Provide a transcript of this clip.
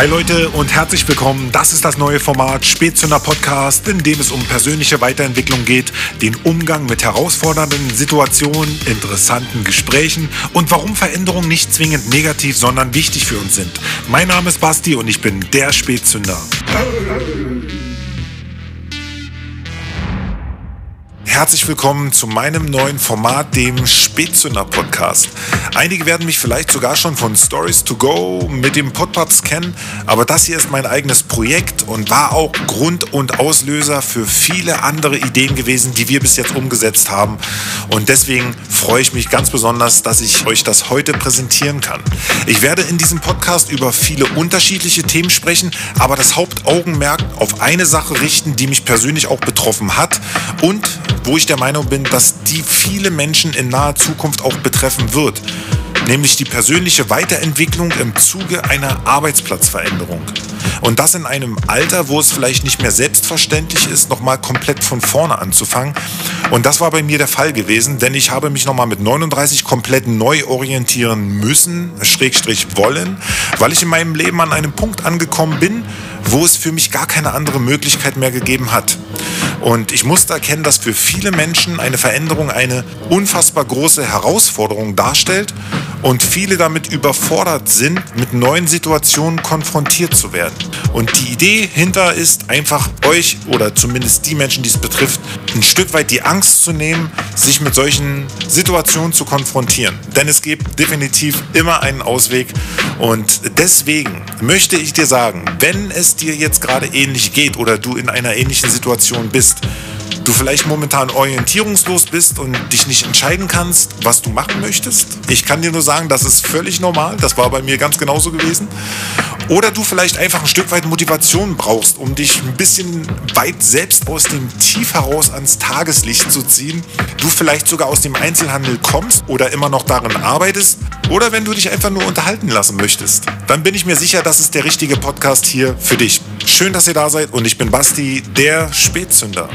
Hi Leute und herzlich willkommen. Das ist das neue Format Spätzünder Podcast, in dem es um persönliche Weiterentwicklung geht, den Umgang mit herausfordernden Situationen, interessanten Gesprächen und warum Veränderungen nicht zwingend negativ, sondern wichtig für uns sind. Mein Name ist Basti und ich bin der Spätzünder. Herzlich willkommen zu meinem neuen Format, dem Spätzünder Podcast. Einige werden mich vielleicht sogar schon von Stories to Go mit dem Podpaps kennen, aber das hier ist mein eigenes Projekt und war auch Grund und Auslöser für viele andere Ideen gewesen, die wir bis jetzt umgesetzt haben. Und deswegen freue ich mich ganz besonders, dass ich euch das heute präsentieren kann. Ich werde in diesem Podcast über viele unterschiedliche Themen sprechen, aber das Hauptaugenmerk auf eine Sache richten, die mich persönlich auch betroffen hat und wo ich der Meinung bin, dass die viele Menschen in naher Zukunft auch betreffen wird, nämlich die persönliche Weiterentwicklung im Zuge einer Arbeitsplatzveränderung. Und das in einem Alter, wo es vielleicht nicht mehr selbstverständlich ist, nochmal komplett von vorne anzufangen. Und das war bei mir der Fall gewesen, denn ich habe mich nochmal mit 39 komplett neu orientieren müssen, schrägstrich wollen, weil ich in meinem Leben an einem Punkt angekommen bin, wo es für mich gar keine andere Möglichkeit mehr gegeben hat. Und ich musste erkennen, dass für viele Menschen eine Veränderung eine unfassbar große Herausforderung darstellt und viele damit überfordert sind, mit neuen Situationen konfrontiert zu werden. Und die Idee hinter ist einfach euch oder zumindest die Menschen, die es betrifft, ein Stück weit die Angst zu nehmen, sich mit solchen Situationen zu konfrontieren. Denn es gibt definitiv immer einen Ausweg. Und deswegen möchte ich dir sagen, wenn es dir jetzt gerade ähnlich geht oder du in einer ähnlichen Situation bist, du vielleicht momentan orientierungslos bist und dich nicht entscheiden kannst, was du machen möchtest. Ich kann dir nur sagen, das ist völlig normal. Das war bei mir ganz genauso gewesen. Oder du vielleicht einfach ein Stück weit Motivation brauchst, um dich ein bisschen weit selbst aus dem Tief heraus ans Tageslicht zu ziehen. Du vielleicht sogar aus dem Einzelhandel kommst oder immer noch darin arbeitest. Oder wenn du dich einfach nur unterhalten lassen möchtest. Dann bin ich mir sicher, das ist der richtige Podcast hier für dich. Schön, dass ihr da seid und ich bin Basti, der Spätzünder.